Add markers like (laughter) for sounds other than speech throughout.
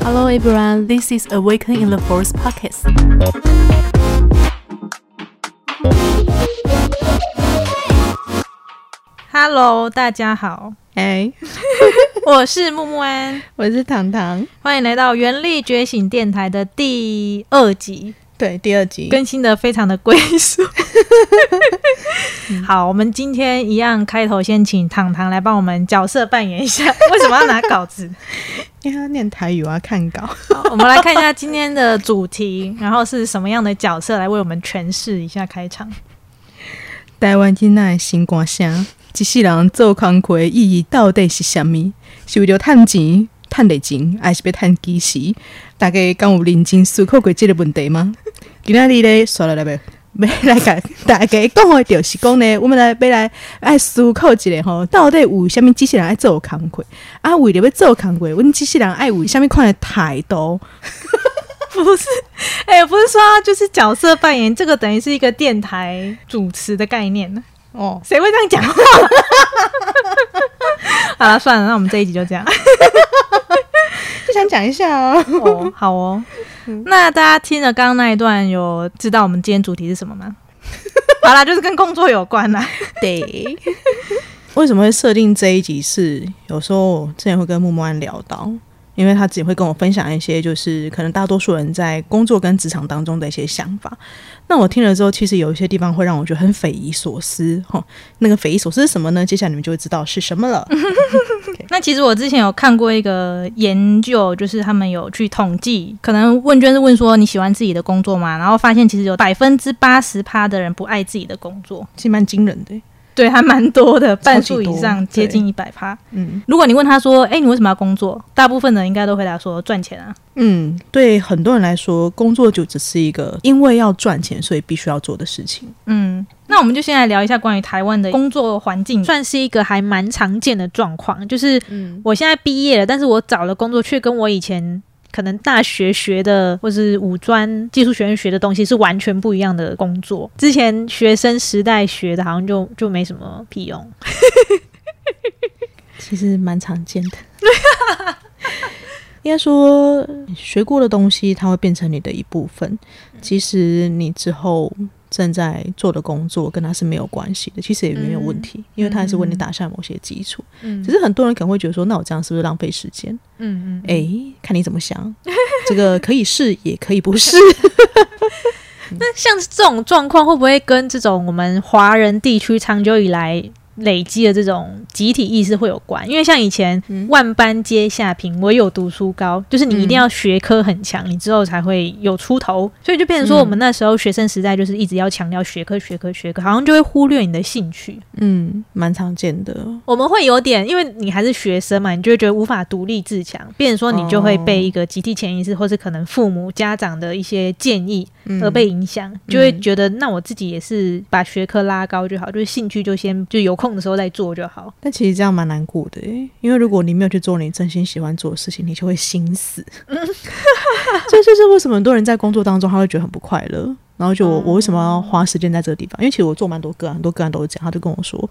Hello everyone, this is Awaken in the Forest podcast. Hello，大家好，哎，我是木木安，我是糖糖，欢迎来到原力觉醒电台的第二集， (laughs) 对，第二集更新的非常的龟速。好，我们今天一样开头先请糖糖来帮我们角色扮演一下，(laughs) 为什么要拿稿子？因为他念台语，我要看稿。好，我们来看一下今天的主题，然后是什么样的角色来为我们诠释一下开场。台湾囡仔的新歌声，一世人做工课的意义到底是啥物？是为了趁钱、趁得钱，还是要趁基时？大家敢有认真思考过这个问题吗？今仔日咧，刷了来未？要来甲大家讲的就是讲呢，我们来要来爱思考一下吼，到底有虾物机器人爱做工课？啊，为了要做工课，阮机器人爱有虾物款的态度？(laughs) 不是，哎、不是说就是角色扮演，这个等于是一个电台主持的概念呢。哦，谁会这样讲话？(laughs) 好了，算了，那我们这一集就这样。就想讲一下哦。哦，好哦。那大家听了刚刚那一段，有知道我们今天主题是什么吗？(laughs) 好啦，就是跟工作有关啦。对，为什么会设定这一集是？有时候之前会跟木木安聊到，因为他自己会跟我分享一些，就是可能大多数人在工作跟职场当中的一些想法。那我听了之后，其实有一些地方会让我觉得很匪夷所思。哈，那个匪夷所思是什么呢？接下来你们就会知道是什么了。那其实我之前有看过一个研究，就是他们有去统计，可能问卷是问说你喜欢自己的工作吗？然后发现其实有百分之八十趴的人不爱自己的工作，其实蛮惊人的。对，还蛮多的，半数以上，接近一百趴。嗯如果你问他说：“哎、你为什么要工作？”大部分人应该都回答说：“赚钱啊。嗯，对很多人来说，工作就只是一个因为要赚钱，所以必须要做的事情。”嗯，那我们就先来聊一下关于台湾的工作环境，算是一个还蛮常见的状况。就是嗯我现在毕业了，但是我找了工作，却跟我以前可能大学学的或是五专技术学院学的东西是完全不一样的工作。之前学生时代学的，好像就就没什么屁用。(laughs) 其实蛮常见的。(laughs) 应该说，学过的东西它会变成你的一部分。其实你之后正在做的工作跟他是没有关系的，其实也没有问题，因为他还是为你打下某些基础。嗯只是很多人可能会觉得说，那我这样是不是浪费时间？嗯嗯，诶，看你怎么想。(laughs) 这个可以是，也可以不是。(laughs) 那像这种状况，会不会跟这种我们华人地区长久以来累积的这种集体意识会有关？因为像以前嗯万般皆下品，唯有读书高，就是你一定要学科很强，你之后才会有出头。所以就变成说，嗯我们那时候学生时代就是一直要强调学科、学科、学科，好像就会忽略你的兴趣。嗯，蛮常见的。我们会有点，因为你还是学生嘛，你就会觉得无法独立自强，变成说你就会被一个集体潜意识，或是可能父母、家长的一些建议嗯而被影响，就会觉得那我自己也是把学科拉高就好，就是兴趣就先就有空的时候再做就好。但其实这样蛮难过的，因为如果你没有去做你真心喜欢做的事情，你就会心死。(laughs) 这就是为什么很多人在工作当中他会觉得很不快乐。然后就我、我为什么要花时间在这个地方？因为其实我做蛮多个案，很多个案都是这样。他就跟我说，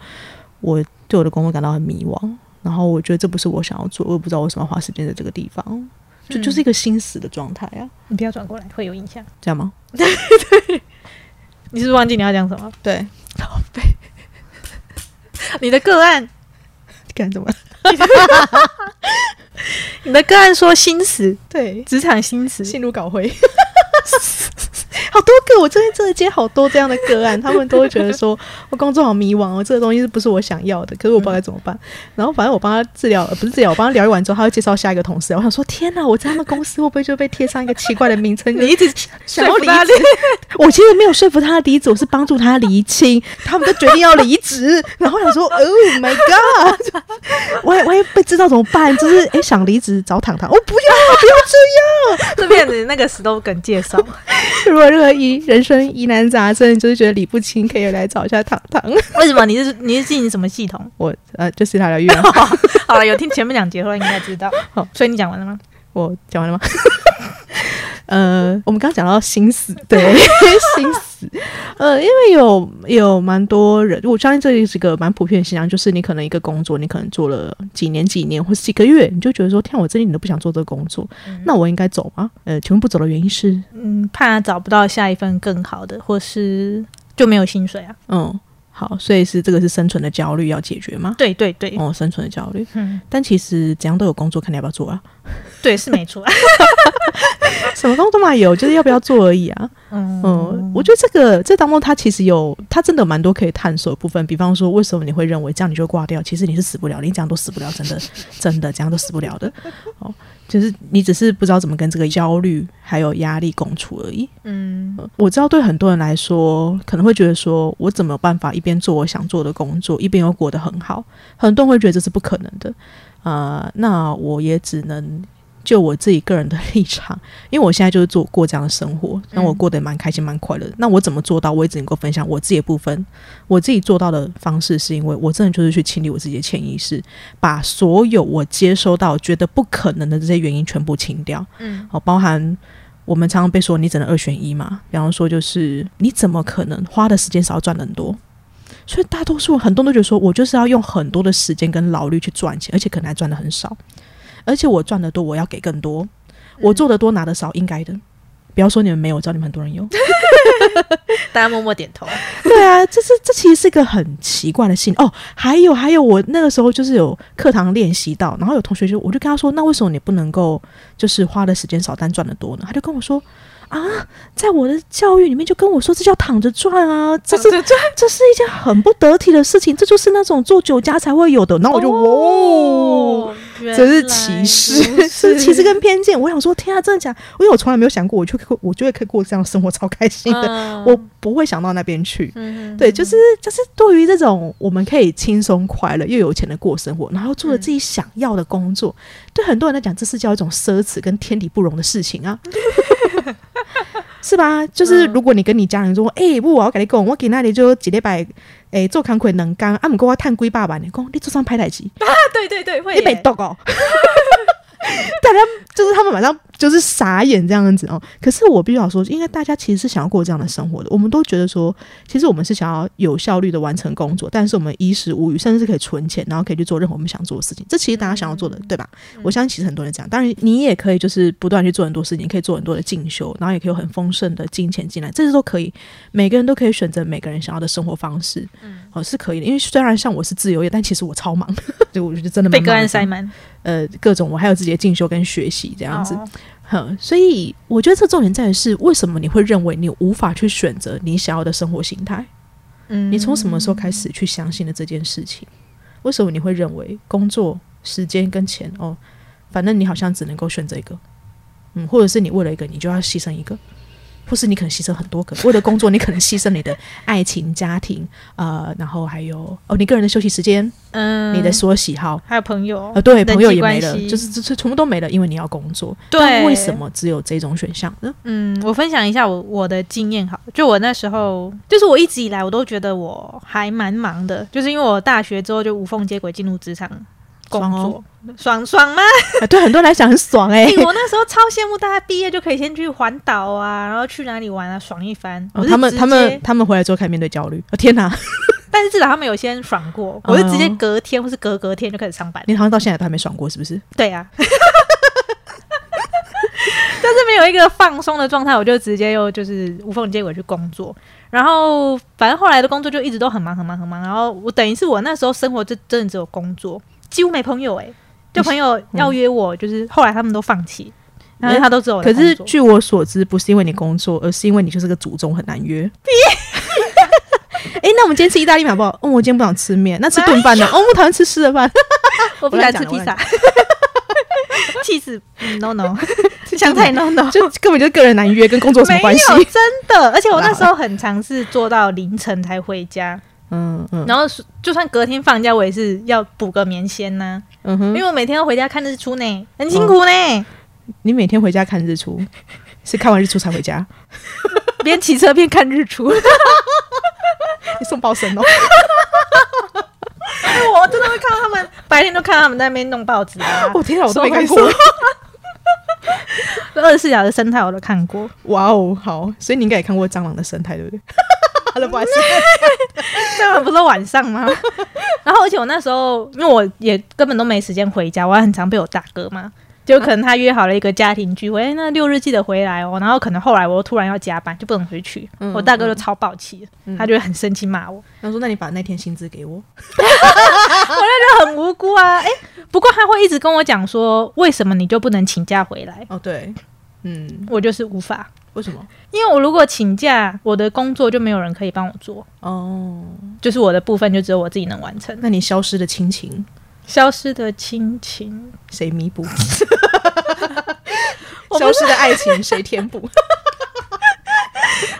我对我的工作感到很迷惘，然后我觉得这不是我想要做，我也不知道为什么要花时间在这个地方，就就是一个心死的状态啊，你不要转过来，会有影响。这样吗？(laughs) 你是不是忘记你要讲什么？对，(laughs) 你的个案，干什么？(laughs) 你的个案说心死，对，职场心死。进入稿会，(laughs) 好多个，我这边真的接好多这样的个案，他们都会觉得说 (laughs) 我工作好迷惘哦，这个东西是不是我想要的？可是我不知道该怎么办。然后反正我帮他治疗，呃不是治疗，我帮他疗愈完之后，他会介绍下一个同事。我想说，天哪，我在他们公司会不会就被贴上一个奇怪的名称？(laughs) 你一直想要离我其实没有说服他的离职，我是帮助他厘清，他们都决定要离职。然后想说，Oh my god，我也我也被知道怎么办？就是诶，想离职找糖糖，我、不要不要这样。这边的那个 slogan 介绍，(laughs) 如果任何疑人生疑难杂症，就是觉得理不清，可以来找一下糖糖。(laughs) 为什么你是你是进行什么系统？我呃，就是他的愿。(laughs) 好了，有听前面两节后应该知道。好，所以你讲完了吗？我讲完了吗？呃，我们刚刚讲到心死，对，心死。子。呃，因为有有蛮多人，我相信这是一个蛮普遍的现象，就是你可能一个工作，你可能做了几年、几年或是几个月，你就觉得说，天啊，我这里你都不想做这个工作，那我应该走吗？呃，请问不走的原因是？嗯，怕找不到下一份更好的，或是就没有薪水啊。嗯，好，所以是这个是生存的焦虑要解决吗？对对对，哦，生存的焦虑。嗯，但其实怎样都有工作，看你要不要做啊。对，是没错。(laughs) 什么工作嘛有，就是要不要做而已啊。嗯嗯，我觉得这个这当中，它其实有，它真的蛮多可以探索的部分。比方说，为什么你会认为这样你就挂掉？其实你是死不了，你这样都死不了，真的真的这样都死不了的。哦，就是你只是不知道怎么跟这个焦虑还有压力共处而已。嗯呃我知道对很多人来说，可能会觉得说，我怎么有办法一边做我想做的工作，一边又过得很好？很多人会觉得这是不可能的。啊、那我也只能就我自己个人的立场，(laughs) 因为我现在就是做过这样的生活，那我过得蛮开心、蛮快乐的。那我怎么做到？我也只能够分享我自己的部分。我自己做到的方式，是因为我真的就是去清理我自己的潜意识，把所有我接收到觉得不可能的这些原因全部清掉。嗯哦，包含我们常常被说你只能二选一嘛，比方说就是你怎么可能花的时间少赚得很多？所以大多数很多人都觉得说我就是要用很多的时间跟劳力去赚钱，而且可能还赚的很少，而且我赚的多，我要给更多，我做的多拿的少，应该的。不要说你们没有，我知道你们很多人有。(laughs) 大家默默点头。对啊，这是这其实是一个很奇怪的信哦。还有还有，我那个时候就是有课堂练习到，然后有同学就我就跟他说，那为什么你不能够就是花的时间少但赚的多呢？他就跟我说。啊，在我的教育里面就跟我说，这叫躺着赚啊，这是这是一件很不得体的事情，这就是那种做酒家才会有的。然后我就哇、哦，这是歧视，是歧视跟偏见。我想说，天啊，真的假？因为我从来没有想过，我就我就会可以过这样的生活，超开心的。嗯我不会想到那边去。嗯对，就是就是对于这种我们可以轻松快乐又有钱的过生活，然后做了自己想要的工作，对很多人来讲，这是叫一种奢侈跟天理不容的事情啊。(laughs) (laughs) 是吧？就是如果你跟你家人说，哎、不，我要跟你讲，我给那里就几礼拜，诶、做工课两工，啊，毋过我探几百万，你讲你做上拍台机，(laughs) 啊对对对，会你没懂哦。(laughs) 大家就是他们晚上就是傻眼这样子哦。可是我必须要说，应该大家其实是想要过这样的生活的。我们都觉得说，其实我们是想要有效率的完成工作，但是我们衣食无余，甚至是可以存钱，然后可以去做任何我们想做的事情。这其实大家想要做的，对吧？我相信其实很多人这样。当然，你也可以就是不断去做很多事情，可以做很多的进修，然后也可以有很丰盛的金钱进来，这些都可以。每个人都可以选择每个人想要的生活方式，嗯哦，是可以的。因为虽然像我是自由业，但其实我超忙，(laughs) 所以我觉得真的被个蛮忙的案塞满呃各种，我还有自己的进修跟学习这样子。哦所以我觉得这重点在于是为什么你会认为你无法去选择你想要的生活形态？嗯你从什么时候开始去相信了这件事情？为什么你会认为工作、时间跟钱哦，反正你好像只能够选择一个，嗯，或者是你为了一个你就要牺牲一个，或是你可能牺牲很多个，为了工作你可能牺牲你的爱情、家庭，呃，然后还有哦你个人的休息时间，嗯，你的所有喜好，还有朋友。呃，对，朋友也没了就是这这全部都没了，因为你要工作。对。为什么只有这种选项呢？嗯，我分享一下我我的经验好，就我那时候，就是我一直以来我都觉得我还蛮忙的，就是因为我大学之后就无缝接轨进入职场工作，爽爽吗？啊，对很多人来讲很爽哎、欸我那时候超羡慕大家毕业就可以先去环岛啊，然后去哪里玩啊，爽一番。哦他们他们他们回来之后开始面对焦虑，哦天哪！(laughs) 但是至少他们有先爽过，我是直接隔天或是隔隔天就开始上班。你好像到现在都还没爽过，是不是？对啊，(laughs) 但是没有一个放松的状态，我就直接又就是无缝接轨去工作。然后反正后来的工作就一直都很忙很忙很忙。然后我等于是我那时候生活就真的只有工作，几乎没朋友诶、就朋友要约我，就是后来他们都放弃，然后他都知道可是据我所知，不是因为你工作，而是因为你就是个祖宗很难约。(laughs) 哎、那我们今天吃意大利面好不好？哦，我今天不想吃面，(laughs) 那吃炖饭呢？(laughs) 哦，我讨厌吃湿的饭。我不我乱讲喜欢吃披萨，气死、嗯、，no no，香菜 no no，就根本就是个人难约，跟工作什么没关系？有真的，而且我那时候很尝试做到凌晨才回家，嗯嗯然后就算隔天放假，我也是要补个眠先呐、嗯哼，因为我每天要回家看日出呢，很辛苦呢，你每天回家看日出，(laughs) 是看完日出才回家？(laughs) 边骑车边看日出，(laughs) 你送报神哦。我真的会看到他们白天都看到他们在那边弄报纸啊，我天啊，我都没看收过。二十四小时生态我都看过。哇哦，好，所以你应该也看过蟑螂的生态，对不对？好了，不好意思，这样不是晚上吗？(laughs) 然后而且我那时候，因为我也根本都没时间回家，我还很常被我大哥嘛。就可能他约好了一个家庭聚会，哎那六日记得回来哦。然后可能后来我又突然要加班，就不能回去。嗯我大哥就超暴气，他就会很生气骂我，他说：“那你把那天薪资给我。(laughs) 我那时候很无辜啊。哎、不过他会一直跟我讲说，为什么你就不能请假回来？”哦，对，嗯，我就是无法，为什么？因为我如果请假，我的工作就没有人可以帮我做，哦，就是我的部分就只有我自己能完成。那你消失的亲情消失的亲情，谁弥补？(laughs) 消失的爱情谁填补？(laughs)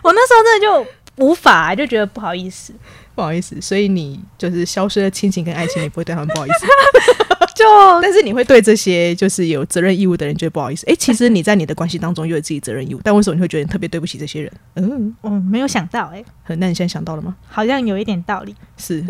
我那时候真的就无法，就觉得不好意思，不好意思，所以你就是消失的亲情跟爱情，你不会对他们不好意思，(laughs) 就但是你会对这些就是有责任义务的人觉得不好意思。哎，其实你在你的关系当中又有自己责任义务，但为什么你会觉得你特别对不起这些人？嗯，我没有想到、哎，好那你现在想到了吗？好像有一点道理。是，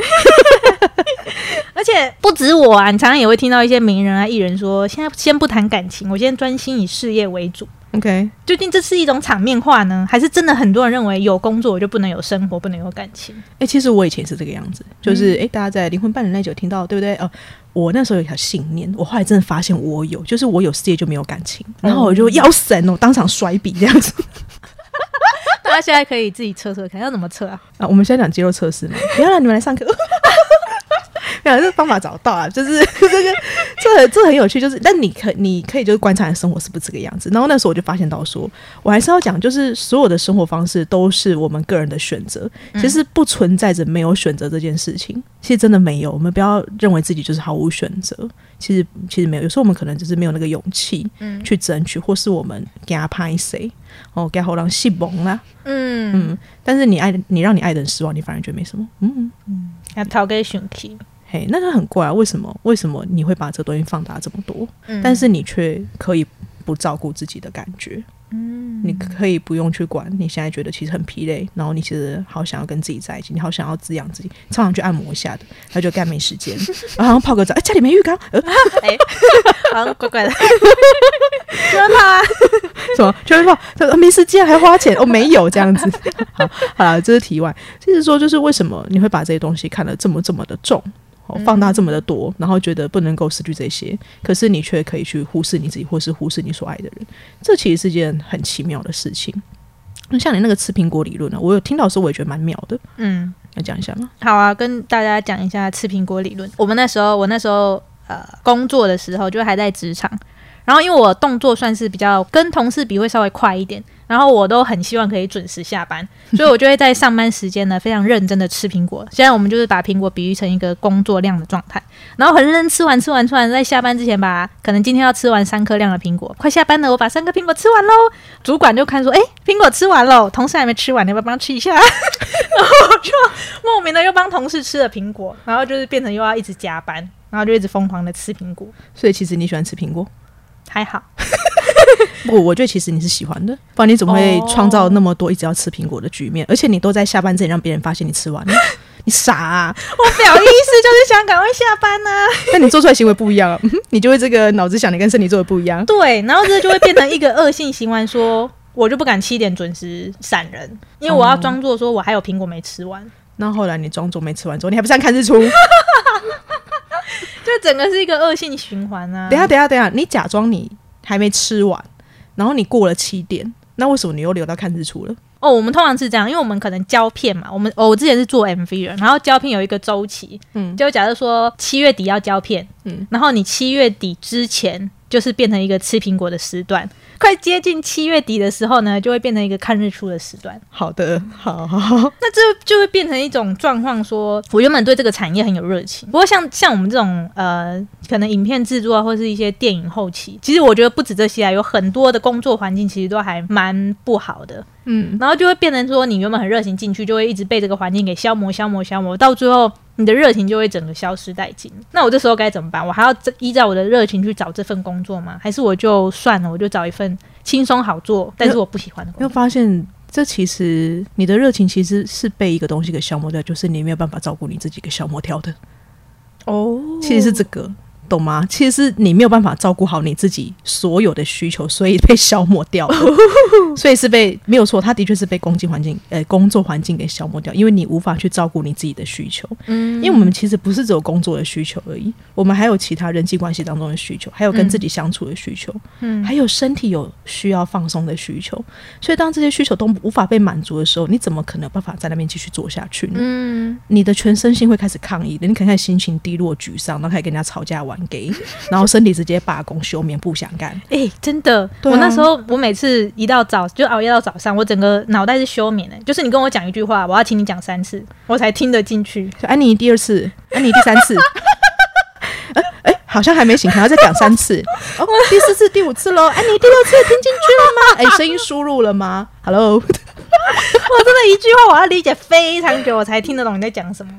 而且不止我啊，你常常也会听到一些名人啊、艺人说，现在先不谈感情，我先专心以事业为主。OK，究竟这是一种场面话呢，还是真的很多人认为有工作我就不能有生活，不能有感情？哎、其实我以前是这个样子，就是哎、诶大家在灵魂伴侣那久听到对不对？哦、我那时候有一条信念，我后来真的发现我有，就是我有事业就没有感情，然后我就要神哦，当场摔笔这样子 (laughs) 大家现在可以自己测测看，要怎么测啊？啊。我们现在讲肌肉测试嘛，不要让你们来上课。(laughs) 没有，这方法找到了，就是这个，这很这很有趣，就是，但你可你可以就是观察生活是不是这个样子。然后那时候我就发现到说，我还是要讲，就是所有的生活方式都是我们个人的选择，其实不存在着没有选择这件事情，其实真的没有。我们不要认为自己就是毫无选择，其实其实没有。有时候我们可能只是没有那个勇气嗯去争取，或是我们给他拍谁哦，给他后让戏蒙啦，嗯，嗯。但是你爱的你让你爱的人失望，你反而觉得没什么，嗯。要逃给选题。嘿，那他很怪啊！为什么？为什么你会把这东西放大这么多？嗯但是你却可以不照顾自己的感觉？嗯你可以不用去管你现在觉得其实很疲累，然后你其实好想要跟自己在一起，你好想要滋养自己，常常去按摩一下的，他就干没时间，(laughs) 然后泡个澡，哎，家里没浴缸，呃，(laughs) 哎，好像怪怪的，(laughs) 不要怕啊！什么就会泡，他说没时间还花钱，哦，没有这样子。好，好了，这是题外，就是说，就是为什么你会把这些东西看得这么这么的重？哦，放大这么的多，然后觉得不能够失去这些，可是你却可以去忽视你自己，或是忽视你所爱的人，这其实是件很奇妙的事情。那像你那个吃苹果理论呢、我有听到的时候，我也觉得蛮妙的，嗯，要讲一下吗？好啊，跟大家讲一下吃苹果理论。我们那时候，我那时候呃工作的时候，就还在职场，然后因为我动作算是比较跟同事比会稍微快一点，然后我都很希望可以准时下班，(laughs) 所以我就会在上班时间呢非常认真的吃苹果。现在我们就是把苹果比喻成一个工作量的状态，然后很认真吃完吃完吃完，在下班之前把可能今天要吃完三颗量的苹果，快下班了，我把三颗苹果吃完喽。主管就看说，哎、苹果吃完喽，同事还没吃完，你要不要帮他吃一下？(laughs) 然后我就莫名的又帮同事吃了苹果，然后就是变成又要一直加班，然后就一直疯狂的吃苹果。所以其实你喜欢吃苹果，还好，(laughs) 不，我觉得其实你是喜欢的，不然你怎么会创造那么多一直要吃苹果的局面？而且你都在下班之前让别人发现你吃完了，(laughs) 你傻啊！我表意思就是想赶快下班呐、但你做出来行为不一样你就会这个脑子想的跟身体做的不一样。对，然后这就会变成一个恶性循环，说我就不敢七点准时闪人，因为我要装作说我还有苹果没吃完，那后来你装作没吃完之后，你还不是在看日出？(laughs) 就整个是一个恶性循环啊。等下，等下，等下，你假装你还没吃完，然后你过了七点，那为什么你又留到看日出了？哦，我们通常是这样，因为我们可能胶片嘛，我们哦，我之前是做 MV 的，然后胶片有一个周期，嗯就假设说七月底要胶片，嗯然后你七月底之前就是变成一个吃苹果的时段，快接近七月底的时候呢，就会变成一个看日出的时段。好的，好好好，那这就会变成一种状况说我原本对这个产业很有热情，不过像像我们这种呃，可能影片制作啊，或是一些电影后期，其实我觉得不止这些啊，有很多的工作环境其实都还蛮不好的。嗯，然后就会变成说，你原本很热情进去，就会一直被这个环境给消磨、消磨、消磨，到最后你的热情就会整个消失殆尽。那我这时候该怎么办？我还要依照我的热情去找这份工作吗？还是我就算了，我就找一份轻松好做，但是我不喜欢的工作？发现，这其实你的热情其实是被一个东西给消磨掉，就是你没有办法照顾你自己给消磨掉的。哦其实是这个。懂吗？其实是你没有办法照顾好你自己所有的需求，所以被消磨掉了，(laughs) 所以是被没有错，他的确是被工作环境呃工作环境给消磨掉，因为你无法去照顾你自己的需求。嗯因为我们其实不是只有工作的需求而已，我们还有其他人际关系当中的需求，还有跟自己相处的需求，嗯还有身体有需要放松的需求。所以当这些需求都无法被满足的时候，你怎么可能有办法在那边继续做下去呢？嗯，你的全身心会开始抗议的，你可能开始心情低落、沮丧，然后开始跟人家吵架、玩 gay，然后身体直接罢工、休眠、不想干。哎、真的，啊我那时候我每次一到早就熬夜到早上，我整个脑袋是休眠的，就是你跟我讲一句话，我要请你讲三次，我才听得进去。安妮第二次，安妮第三次，(laughs) 哎、哎、好像还没醒，可能要再讲三次。哦，第四次、第五次喽。安妮第六次听进去了吗？哎、声音输入了吗？Hello，(laughs) 我真的一句话我要理解非常久，我才听得懂你在讲什么。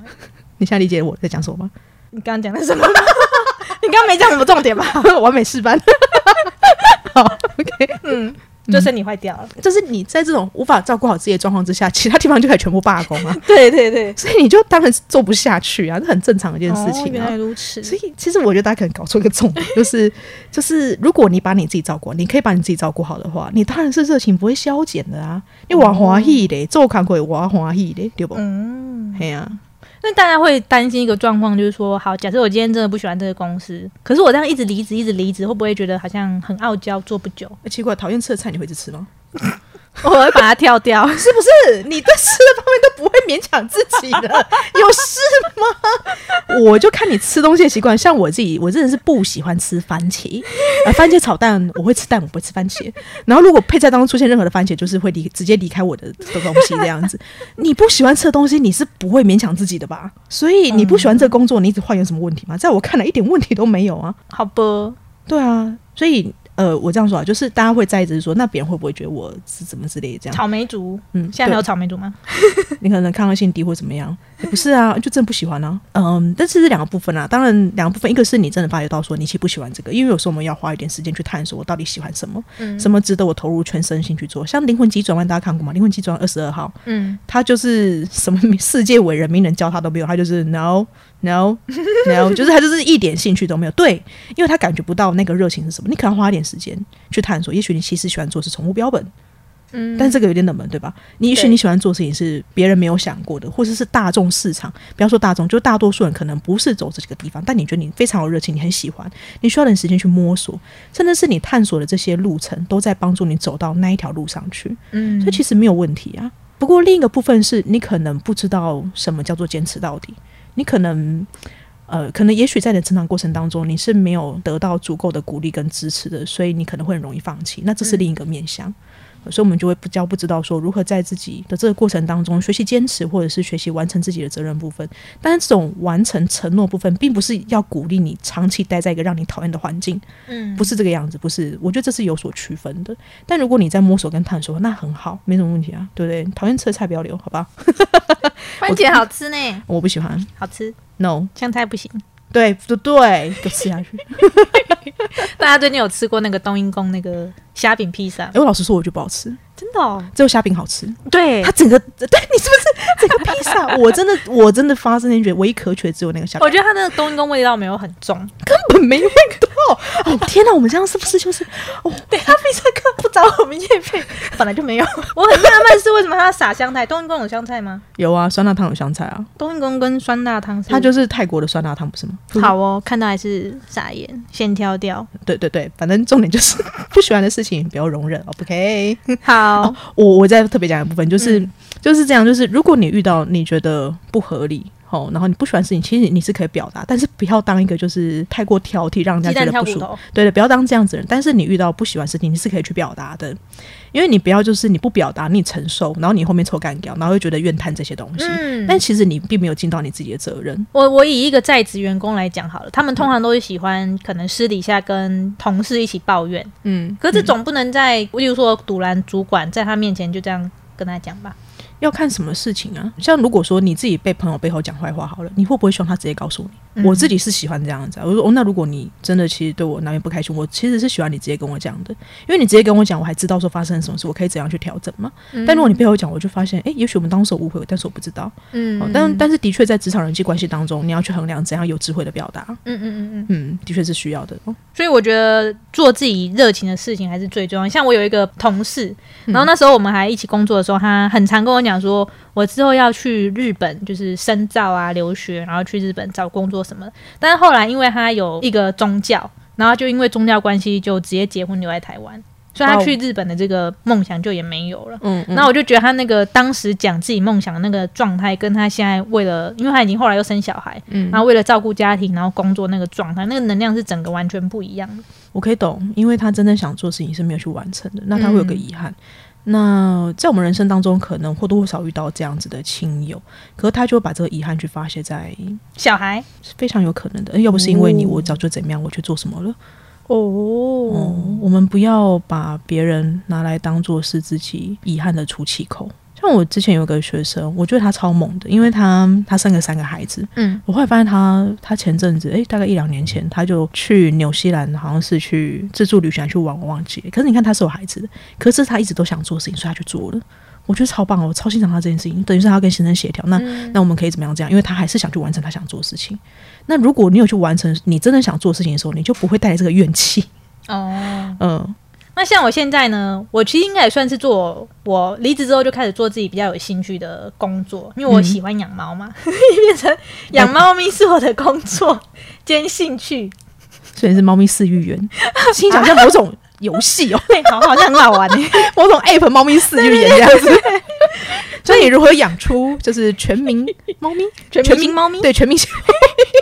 你现在理解我在讲什么吗？你刚刚讲的什么？(laughs) 你刚刚没讲什么重点吧？(laughs) 完美示范。(laughs) 好，OK，嗯，就身体坏掉了。就是你在这种无法照顾好自己的状况之下，其他地方就可以全部罢工啊，对对对，所以你就当然是做不下去啊，这很正常的一件事哦情啊。原来如此。所以，其实我觉得大家可能搞错一个重点，就是就是，如果你把你自己照顾好，你可以把你自己照顾好的话，你当然是热情不会消减的啊。你玩欢喜的，做看会玩欢喜的，对不？嗯，嘿呀、那大家会担心一个状况，就是说，好，假设我今天真的不喜欢这个公司，可是我这样一直离职，一直离职，会不会觉得好像很傲娇，做不久？欸奇怪，讨厌吃的菜你会一直吃吗？(laughs) 我会把它跳掉。(laughs) 是不是？你对吃的方面都不会勉强自己的，(laughs) 有事吗？我就看你吃东西的习惯，像我自己，我真的是不喜欢吃番茄，呃，番茄炒蛋我会吃蛋，我不会吃番茄。然后如果配菜当中出现任何的番茄，就是会离直接离开我的的东西这样子。你不喜欢吃的东西，你是不会勉强自己的吧？所以你不喜欢这个工作，你一直换有什么问题吗？在我看来，一点问题都没有啊。好吧，对啊，所以呃，我这样说啊，就是大家会在意，只是说那别人会不会觉得我是怎么之类的这样。草莓族，嗯，现在还有草莓族吗？(laughs) 你可能抗压性低或怎么样，也不是啊，就真的不喜欢啊。嗯，但是这两个部分啊，当然两个部分，一个是你真的发觉到说你其实不喜欢这个，因为有时候我们要花一点时间去探索我到底喜欢什么，嗯什么值得我投入全身心去做。像《灵魂急转弯》，大家看过吗？《灵魂急转弯》二十二号，嗯，他就是什么世界伟人、名人教他都没有，他就是 no no (laughs) no，就是他就是一点兴趣都没有。对，因为他感觉不到那个热情是什么，你可能花一点时间去探索。也许你其实喜欢做是宠物标本，嗯但这个有点冷门，对吧？你也许你喜欢做事情是别人没有想过的，或者是大众市场，不要说大众，就大多数人可能不是走这几个地方，但你觉得你非常有热情，你很喜欢，你需要点时间去摸索，甚至是你探索的这些路程，都在帮助你走到那一条路上去。嗯所以其实没有问题啊。不过另一个部分是你可能不知道什么叫做坚持到底，你可能。呃，可能也许在你的成长过程当中，你是没有得到足够的鼓励跟支持的，所以你可能会很容易放弃。那这是另一个面向，呃所以我们就会不教不知道说如何在自己的这个过程当中学习坚持，或者是学习完成自己的责任部分。但是这种完成承诺部分，并不是要鼓励你长期待在一个让你讨厌的环境，嗯不是这个样子，不是，我觉得这是有所区分的。但如果你在摸索跟探索，那很好，没什么问题啊，对不对？讨厌吃的菜不要留，好吧？(laughs) 番茄好吃呢，我不喜欢好吃，，no，香菜不行。对对对，就吃下去。(laughs) 大家最近有吃过那个冬阴功那个虾饼披萨哎、？我老实说，我觉得不好吃，真的哦，只有虾饼好吃。对它，整个，(laughs) 对你是不是整个披萨？我真的，我真的发自内心觉得，唯一可取的只有那个虾饼我，觉得它那个冬阴功味道没有很重，根本没味道。哦 (laughs) 天哪，我们这样是不是就是哦？对，它披萨哥不找我们叶配，本来就没有。(laughs) 我很纳闷是为什么他要撒香菜？冬阴功有香菜吗？有啊，酸辣汤有香菜啊，冬阴功跟酸辣汤是它就是泰国的酸辣汤，不是吗？好哦，看到还是傻眼，先挑掉。对对对，反正重点就是不喜欢的事情不要容忍，OK？好，我我再特别讲一部分就是、嗯就是这样，就是如果你遇到你觉得不合理。哦，然后你不喜欢的事情，其实你是可以表达，但是不要当一个就是太过挑剔，让人家觉得不舒服。对对，不要当这样子的人。但是你遇到不喜欢事情，你是可以去表达的，因为你不要就是你不表达，你承受，然后你后面抽干掉，然后又觉得怨叹这些东西。嗯，但其实你并没有尽到你自己的责任。我我以一个在职员工来讲好了，他们通常都是喜欢可能私底下跟同事一起抱怨，嗯，可是总不能在，例如说堵拦主管在他面前就这样跟他讲吧？要看什么事情啊。像如果说你自己被朋友背后讲坏话好了，你会不会希望他直接告诉你？嗯我自己是喜欢这样子、啊。我说哦，那如果你真的其实对我哪边不开心，我其实是喜欢你直接跟我讲的，因为你直接跟我讲，我还知道说发生了什么事，我可以怎样去调整嘛。嗯但如果你背后讲，我就发现，诶，也许我们当时有误会，但是我不知道。嗯哦，但但是的确在职场人际关系当中，你要去衡量怎样有智慧的表达，嗯嗯嗯嗯，嗯，的确是需要的。哦所以我觉得做自己热情的事情还是最重要。像我有一个同事，嗯然后那时候我们还一起工作的时候，他很常跟我讲说，我之后要去日本，就是深造啊、留学，然后去日本找工作什么的。但是后来因为他有一个宗教，然后就因为宗教关系，就直接结婚留在台湾，所以他去日本的这个梦想就也没有了。嗯，那我就觉得他那个当时讲自己梦想的那个状态，跟他现在为了，因为他已经后来又生小孩，嗯然后为了照顾家庭，然后工作那个状态，那个能量是整个完全不一样的。我可以懂，因为他真正想做事情是没有去完成的，那他会有个遗憾。那在我们人生当中，可能或多或少遇到这样子的亲友，可是他就会把这个遗憾去发泄在，小孩是非常有可能的。要不是因为你，哦我早就怎么样，我去做什么了。哦哦，我们不要把别人拿来当做是自己遗憾的出气口。像我之前有个学生，我觉得他超猛的，因为他他生了三个孩子，嗯我后来发现他，他前阵子，诶，大概一两年前，他就去纽西兰，好像是去自助旅行还去玩，我忘记了。可是你看，他是有孩子的，可是他一直都想做事情，所以他去做了。我觉得超棒哦，我超欣赏他这件事情。等于是他要跟先生协调，那、嗯那我们可以怎么样这样？因为他还是想去完成他想做的事情。那如果你有去完成你真的想做的事情的时候，你就不会带来这个怨气。哦，嗯那像我现在呢，我其实应该也算是做我离职之后就开始做自己比较有兴趣的工作，因为我喜欢养猫嘛，(laughs) 变成养猫咪是我的工作 (laughs) 兼兴趣，所以是猫咪饲育员，心想像某种游戏哦，(laughs) 对，好好像很好玩欸。某种 app 猫咪饲育员这样子。所以你如何养出就是全民猫咪？(laughs) 全民猫咪，对，全民性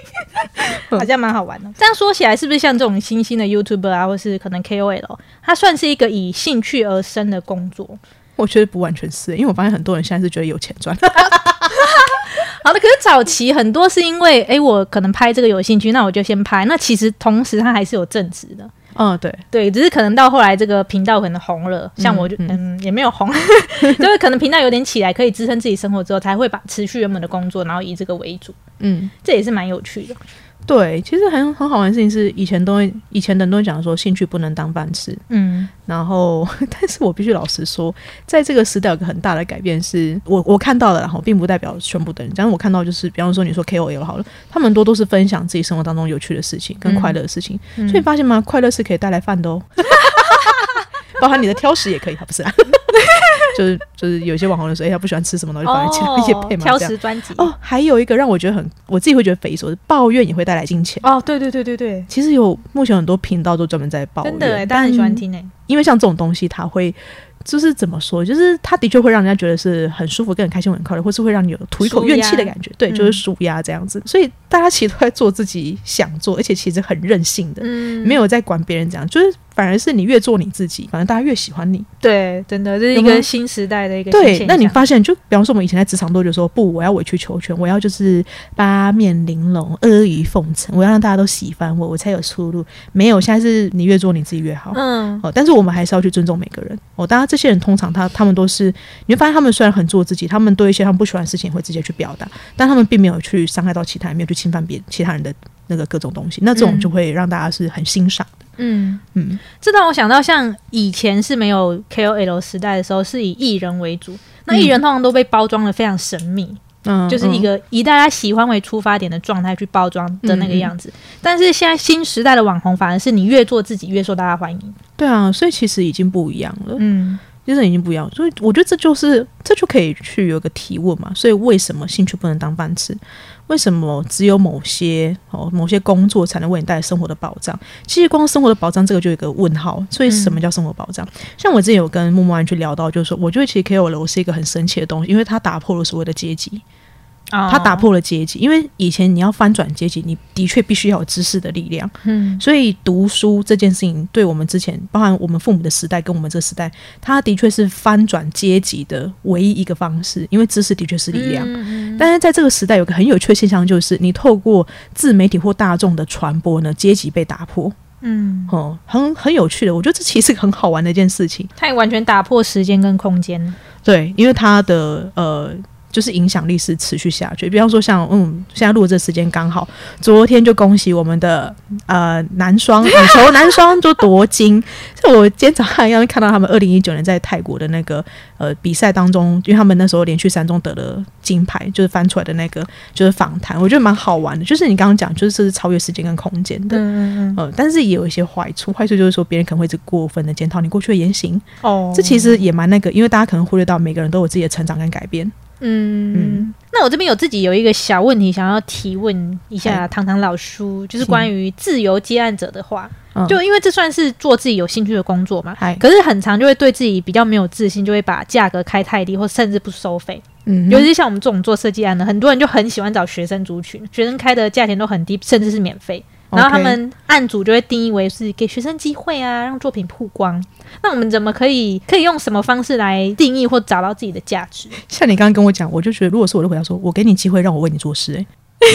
(laughs) 好像蛮好玩的。这样说起来，是不是像这种新兴的 YouTuber 啊，或是可能 KOL，它算是一个以兴趣而生的工作？我觉得不完全是，因为我发现很多人现在是觉得有钱赚。(laughs) 好的，可是早期很多是因为，诶，我可能拍这个有兴趣，那我就先拍。那其实同时它还是有正职的，嗯，对，对，只是可能到后来这个频道可能红了，像我就嗯。嗯也没有红，(laughs) 就是可能频道有点起来，可以支撑自己生活之后，才会把持续原本的工作，然后以这个为主，嗯，这也是蛮有趣的。对，其实很很好玩的事情是，以前都会，以前的人都会讲说兴趣不能当饭吃，嗯然后，(laughs) 但是我必须老实说，在这个时代有个很大的改变是，我我看到的，然后并不代表全部的人。但是我看到就是，比方说你说 KOL 好了，他们多都是分享自己生活当中有趣的事情跟快乐的事情，嗯所以你发现吗？快乐是可以带来饭的哦，(laughs) 包含你的挑食也可以，不是、啊？就是就是有些网红就说，哎、他不喜欢吃什么东西，放在其他也配嘛，挑这样食专辑哦，还有一个让我觉得很，我自己会觉得匪夷所思，抱怨也会带来金钱。哦，对对对对对，其实有目前很多频道都专门在抱怨，真的哎，大家很喜欢听哎，因为像这种东西，它会就是怎么说，就是它的确会让人家觉得是很舒服、跟很开心、很快乐，或是会让你有吐一口怨气的感觉。对，嗯就是舒压这样子。所以大家其实都在做自己想做，而且其实很任性的，嗯没有在管别人怎样，就是反而是你越做你自己，反正大家越喜欢你。对，真的这是一个新时代的一个新对那你发现，就比方说我们以前在职场都就说，不，我要委曲求全，我要就是八面玲珑、阿谀奉承，我要让大家都喜欢我，我才有出路。没有，现在是你越做你自己越好。嗯哦，但是我们还是要去尊重每个人哦。当然，这些人通常他他们都是，你会发现他们虽然很做自己，他们对一些他们不喜欢的事情也会直接去表达，但他们并没有去伤害到其他人，没有去侵犯别其他人的那个各种东西。那这种嗯就会让大家是很欣赏的。嗯。嗯，这让我想到，像以前是没有 KOL 时代的时候，是以艺人为主。那艺人通常都被包装的非常神秘，嗯，就是一个以大家喜欢为出发点的状态去包装的那个样子。但是现在新时代的网红，反而是你越做自己，越受大家欢迎。对啊，所以其实已经不一样了。嗯其实已经不一样，所以我觉得这就是这就可以去有一个提问嘛。所以为什么兴趣不能当饭吃？为什么只有某些哦某些工作才能为你带来生活的保障？其实光生活的保障这个就有一个问号。所以什么叫生活保障？像我之前有跟木木安去聊到，就是说，我觉得其实 KOL 是一个很神奇的东西，因为它打破了所谓的阶级。哦它打破了阶级，因为以前你要翻转阶级，你的确必须要有知识的力量。嗯所以读书这件事情，对我们之前，包含我们父母的时代跟我们这个时代，它的确是翻转阶级的唯一一个方式，因为知识的确是力量。嗯但是在这个时代，有个很有趣的现象，就是你透过自媒体或大众的传播呢，阶级被打破，嗯，哦，很很有趣的。我觉得这其实是个很好玩的一件事情。它也完全打破时间跟空间。对，因为它的呃。就是影响力是持续下去，比方说像嗯，现在录这时间刚好，昨天就恭喜我们的呃男双女 (laughs) 球男双就夺金。就我今天早上一样看到他们二零一九年在泰国的那个呃比赛当中，因为他们那时候连续三中得了金牌，就是翻出来的那个就是访谈，我觉得蛮好玩的。就是你刚刚讲，就是这是超越时间跟空间的，嗯嗯呃，但是也有一些坏处，坏处就是说别人可能会过分的检讨你过去的言行，哦这其实也蛮那个，因为大家可能忽略到每个人都有自己的成长跟改变。嗯，那我这边有自己有一个小问题想要提问一下嗨糖糖老叔，就是是关于自由接案者的话，嗯。就因为这算是做自己有兴趣的工作嘛，可是很长就会对自己比较没有自信，就会把价格开太低，或甚至不收费。嗯尤其是像我们这种做设计案的，很多人就很喜欢找学生族群，学生开的价钱都很低，甚至是免费。然后他们案组就会定义为是给学生机会啊，让作品曝光。那我们怎么可以可以用什么方式来定义或找到自己的价值？(laughs) 像你刚刚跟我讲，我就觉得，如果是我的回答说，我给你机会让我为你做事、欸，(laughs)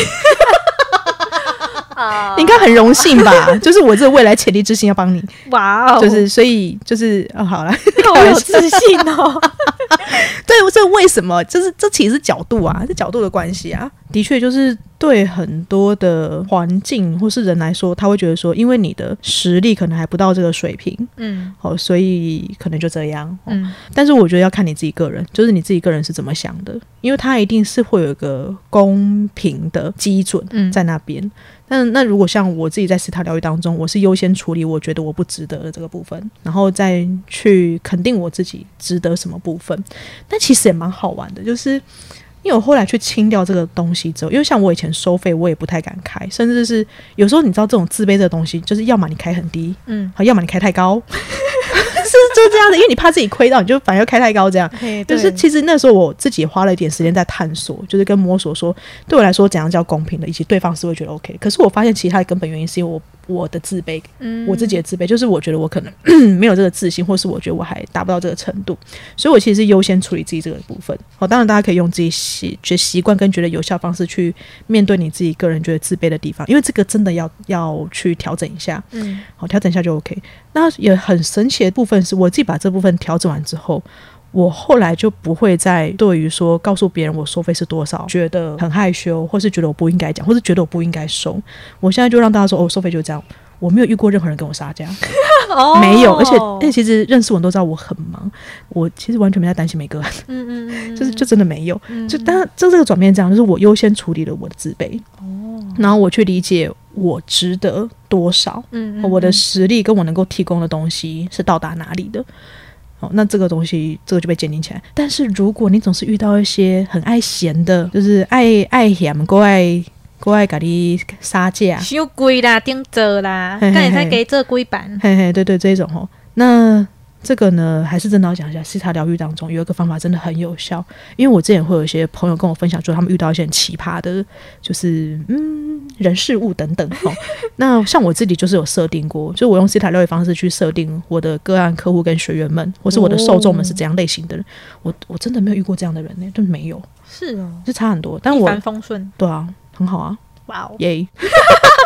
啊你应该很荣幸吧？(laughs) 就是我这未来潜力之星要帮你，哇哦，就是所以就是哦，好了，好有自信哦。(laughs) 对，这为什么？就是这其实是角度啊，这角度的关系啊。的确，就是对很多的环境或是人来说，他会觉得说，因为你的实力可能还不到这个水平，嗯哦，所以可能就这样。哦、嗯但是我觉得要看你自己个人，就是你自己个人是怎么想的，因为他一定是会有一个公平的基准嗯在那边。但那如果像我自己在斯塔疗愈当中，我是优先处理我觉得我不值得的这个部分，然后再去肯定我自己值得什么部分。但其实也蛮好玩的，就是因为我后来去清掉这个东西之后，因为像我以前收费我也不太敢开，甚至是有时候你知道这种自卑的东西，就是要么你开很低，嗯，好，要么你开太高，(laughs) 是这样的，因为你怕自己亏到，你就反而要开太高这样。嘿就是其实那时候我自己也花了一点时间在探索，就是跟摸索说，对我来说怎样叫公平的，以及对方是会觉得 OK。可是我发现其实它的根本原因是因为我我的自卑，嗯我自己的自卑，就是我觉得我可能 (clears throat) 没有这个自信，或是我觉得我还达不到这个程度，所以我其实是优先处理自己这个部分。好，当然大家可以用自己习觉习惯跟觉得有效方式去面对你自己个人觉得自卑的地方，因为这个真的要要去调整一下。嗯好，调整一下就 OK。那也很神奇的部分是我自己把这部分调整完之后，我后来就不会再对于说告诉别人我收费是多少，觉得很害羞，或是觉得我不应该讲，或是觉得我不应该收。我现在就让大家说，哦，收费就这样。我没有遇过任何人跟我杀价，(laughs) 哦。没有，而且而且其实认识我都知道我很忙，我其实完全没在担心每个人，嗯嗯嗯，就是就真的没有。嗯。就当然，这这个转变这样，就是我优先处理了我的自卑，哦。然后我去理解我值得多少，嗯我的实力跟我能够提供的东西是到达哪里的。哦，那这个东西这个就被鉴定起来。但是如果你总是遇到一些很爱闲的，就是爱爱闲、过爱过爱咖你杀价，修贵啦，顶折啦，嘿嘿那你才嘿给这龟板。嘿嘿，对对，这一种哦，那这个呢，还是真的要讲一下，西塔疗愈当中有一个方法真的很有效，因为我之前会有一些朋友跟我分享说，他们遇到一些很奇葩的，就是嗯人事物等等哦。(laughs) 那像我自己就是有设定过，就我用西塔疗愈方式去设定我的个案客户跟学员们，或是我的受众们是怎样类型的人，我我真的没有遇过这样的人呢，就没有，是哦，就差很多。但一我帆风顺。对啊，很好啊，哇哦，耶。(laughs)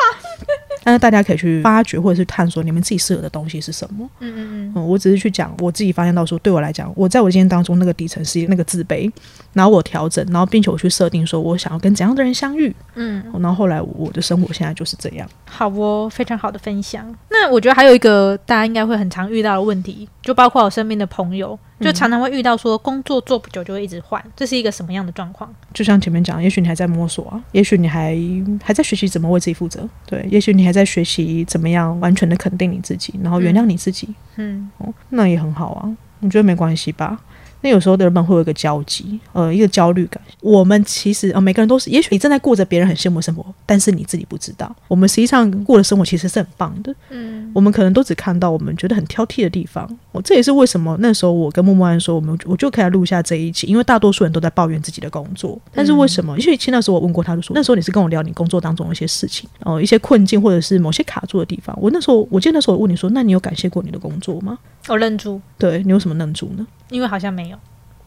但是大家可以去发掘或者是探索你们自己适合的东西是什么。嗯嗯嗯，我只是去讲我自己发现到说，对我来讲，我在我今天当中那个底层是那个自卑，然后我调整，然后并且我去设定说我想要跟怎样的人相遇，嗯，然后后来我的生活现在就是这样。好哦，非常好的分享。那我觉得还有一个大家应该会很常遇到的问题，就包括我身边的朋友，就常常会遇到说工作做不久就会一直换，这是一个什么样的状况？就像前面讲，也许你还在摸索啊，也许你还还在学习怎么为自己负责，对，也许你还在学习怎么样完全的肯定你自己，然后原谅你自己，嗯哦，那也很好啊，我觉得没关系吧。那有时候的人们会有一个焦急，呃，一个焦虑感。我们其实呃，每个人都是，也许你正在过着别人很羡慕的生活，但是你自己不知道。我们实际上过的生活其实是很棒的。嗯我们可能都只看到我们觉得很挑剔的地方。我这也是为什么那时候我跟默默安说，我们我就可以来录下这一期，因为大多数人都在抱怨自己的工作。但是为什么？因为其实那时候我问过他，就说那时候你是跟我聊你工作当中的一些事情，哦、一些困境或者是某些卡住的地方。我那时候我记得那时候我问你说，那你有感谢过你的工作吗？我愣住，对你有什么愣住呢？因为好像没有。(laughs)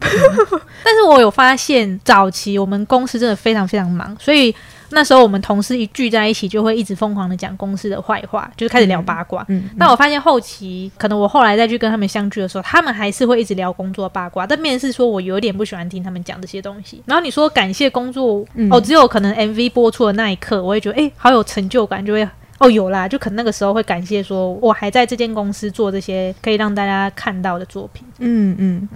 但是我有发现，早期我们公司真的非常非常忙，所以那时候我们同事一聚在一起，就会一直疯狂的讲公司的坏话，就是开始聊八卦。嗯，那我发现后期，可能我后来再去跟他们相聚的时候，他们还是会一直聊工作八卦。但面试说我有点不喜欢听他们讲这些东西。然后你说感谢工作，嗯哦，只有可能 MV 播出的那一刻，我会觉得哎、好有成就感，就会。哦，有啦，就可能那个时候会感谢说，我还在这间公司做这些可以让大家看到的作品。嗯嗯，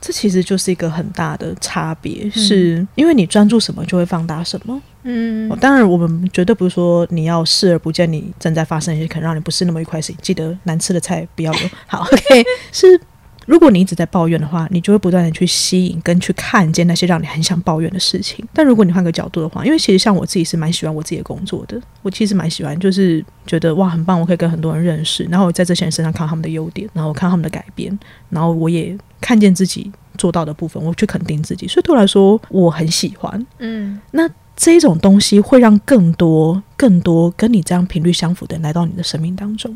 这其实就是一个很大的差别，是因为你专注什么就会放大什么。嗯哦，当然，我们绝对不是说你要视而不见你正在发生一些可能让你不是那么愉快的事情。记得难吃的菜不要留。好，OK，是。如果你一直在抱怨的话，你就会不断的去吸引跟去看见那些让你很想抱怨的事情。但如果你换个角度的话，因为其实像我自己是蛮喜欢我自己的工作的，我其实蛮喜欢，就是觉得哇很棒，我可以跟很多人认识，然后我在这些人身上看到他们的优点，然后我看到他们的改变，然后我也看见自己做到的部分，我去肯定自己。所以对我来说，我很喜欢。嗯那这一种东西会让更多、更多跟你这样频率相符的人来到你的生命当中，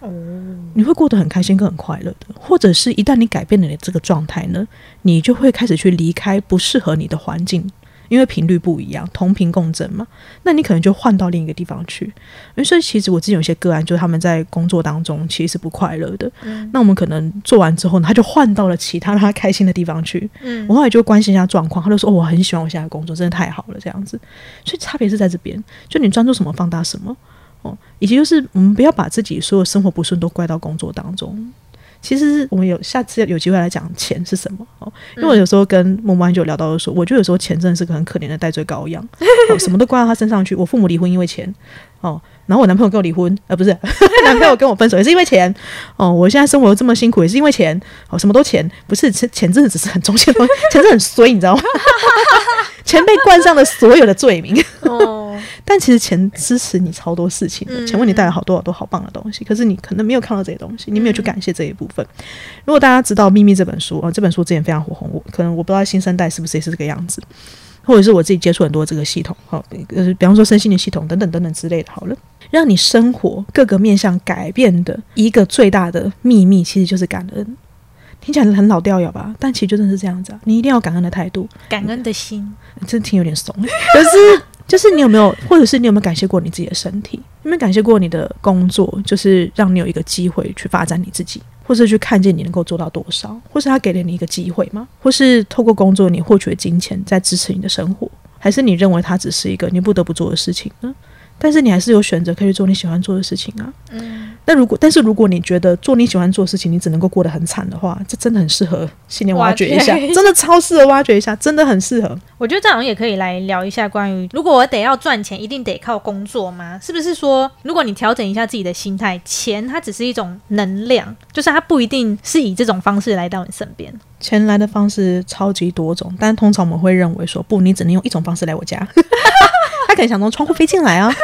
哦，你会过得很开心、跟很快乐的。或者是一旦你改变了你这个状态呢，你就会开始去离开不适合你的环境，因为频率不一样，同频共振嘛。那你可能就换到另一个地方去。因为所以其实我之前有些个案，就是他们在工作当中其实是不快乐的。嗯那我们可能做完之后呢，他就换到了其他让他开心的地方去。嗯我后来就关心一下状况，他就说：“哦，我很喜欢我现在的工作，真的太好了。”这样子，所以差别是在这边，就你专注什么放大什么哦，以及就是我们不要把自己所有生活不顺都怪到工作当中。其实我们有下次有机会来讲钱是什么哦，因为我有时候跟木木安就有聊到说，我觉得有时候钱真的是个很可怜的戴罪羔羊，(laughs) 哦、什么都怪到他身上去。我父母离婚因为钱哦，然后我男朋友跟我离婚，呃，不是 (laughs) 男朋友跟我分手也是因为钱。哦，我现在生活这么辛苦也是因为钱。哦，什么都钱，不是钱钱真的只是很中性的东西，(laughs) 钱是很衰，你知道吗？(laughs) 钱被冠上了所有的罪名，哦，但其实钱支持你超多事情的，嗯。钱为你带来好多好多好棒的东西，可是你可能没有看到这些东西，你没有去感谢这一部分。如果大家知道《秘密》这本书，哦，这本书之前非常火红，我可能我不知道新生代是不是也是这个样子，或者是我自己接触很多这个系统，好、呃，比方说身心灵系统等等等等之类的，好了。让你生活各个面向改变的一个最大的秘密，其实就是感恩。听起来很老掉牙吧，但其实就真的是这样子啊！你一定要感恩的态度，感恩的心，真挺有点怂，可是就是你有没有，或者是你有没有感谢过你自己的身体？有没有感谢过你的工作，就是让你有一个机会去发展你自己，或是去看见你能够做到多少，或是他给了你一个机会吗？或是透过工作你获取的金钱在支持你的生活，还是你认为它只是一个你不得不做的事情呢？但是你还是有选择可以去做你喜欢做的事情啊。嗯，那如果，但是如果你觉得做你喜欢做的事情，你只能够过得很惨的话，这真的很适合信念挖掘一下真的超适合挖掘一下，真的很适合。我觉得这好像也可以来聊一下关于，如果我得要赚钱，一定得靠工作吗？是不是说，如果你调整一下自己的心态，钱它只是一种能量，就是它不一定是以这种方式来到你身边。钱来的方式超级多种，但通常我们会认为说，不，你只能用一种方式来我家。(laughs) 他可能想从窗户飞进来啊。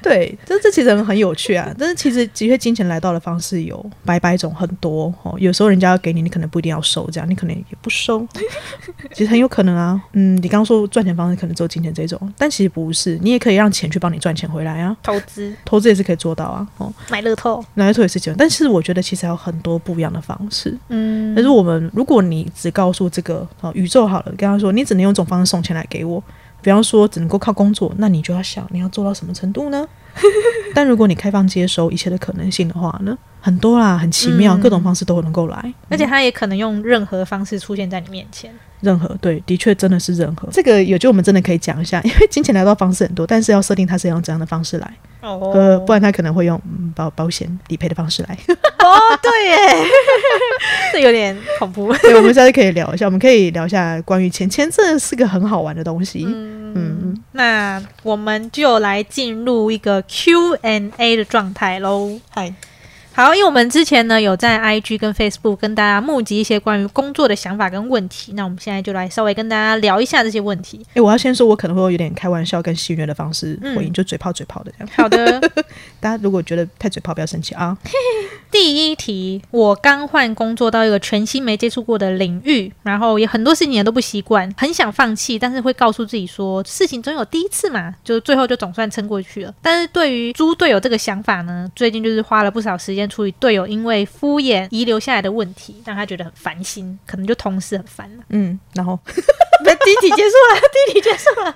(laughs) 对，这这其实很很有趣啊。但是其实的确金钱来到的方式有百百种，很多哦。有时候人家要给你，你可能不一定要收，这样你可能也不收。(laughs) 其实很有可能啊。嗯，你刚刚说赚钱方式可能只有金钱这种，但其实不是，你也可以让钱去帮你赚钱回来啊。投资、投资也是可以做到啊。哦，买乐透，买乐透也是这样，但是我觉得其实还有很多不一样的方式。嗯但是我们，如果你只告诉这个哦宇宙好了，跟他说你只能用这种方式送钱来给我，比方说只能够靠工作，那你就要想你要做到什么程度呢？(laughs) 但如果你开放接收一切的可能性的话呢，很多啦，很奇妙，嗯各种方式都能够来，而且他也可能用任何方式出现在你面前。任何对，的确真的是任何。这个有就我们真的可以讲一下，因为金钱来到方式很多，但是要设定它是用怎样的方式来，哦呃，不然他可能会用嗯保保险理赔的方式来。(laughs) 哦，对耶，(laughs) 这有点恐怖。对，我们下次可以聊一下，我们可以聊一下关于钱，钱真的是个很好玩的东西。嗯嗯那我们就来进入一个 Q&A 的状态喽。嗨，好，因为我们之前呢有在 IG 跟 Facebook 跟大家募集一些关于工作的想法跟问题，那我们现在就来稍微跟大家聊一下这些问题。诶，我要先说，我可能会有点开玩笑跟戏谑的方式回应，嗯就嘴炮嘴炮的这样。好的，(laughs) 大家如果觉得太嘴炮，不要生气啊。第一题，我刚换工作到一个全新没接触过的领域，然后也很多事情也都不习惯，很想放弃，但是会告诉自己说，事情总有第一次嘛，就最后就总算撑过去了。但是对于猪队友这个想法呢，最近就是花了不少时间处理队友因为敷衍遗留下来的问题，让他觉得很烦心，可能就同事很烦了。嗯，然后那第一题结束了，第一题结束了，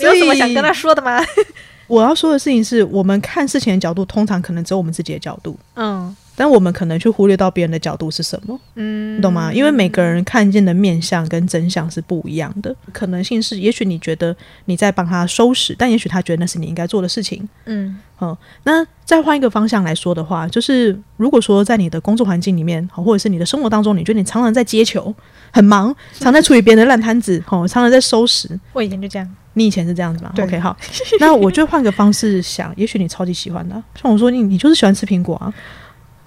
你有什么想跟他说的吗？(laughs) 我要说的事情是我们看事情的角度，通常可能只有我们自己的角度，嗯但我们可能去忽略到别人的角度是什么，嗯你懂吗？因为每个人看见的面相跟真相是不一样的，可能性是，也许你觉得你在帮他收拾，但也许他觉得那是你应该做的事情。嗯那再换一个方向来说的话，就是如果说在你的工作环境里面，好或者是你的生活当中，你觉得你常常在接球，很忙，常在处理别人的烂摊子，哦，常常在收拾。我以前就这样，你以前是这样子吗对？OK，好，那我就换个方式想，也许你超级喜欢的啊，像我说你，你就是喜欢吃苹果啊。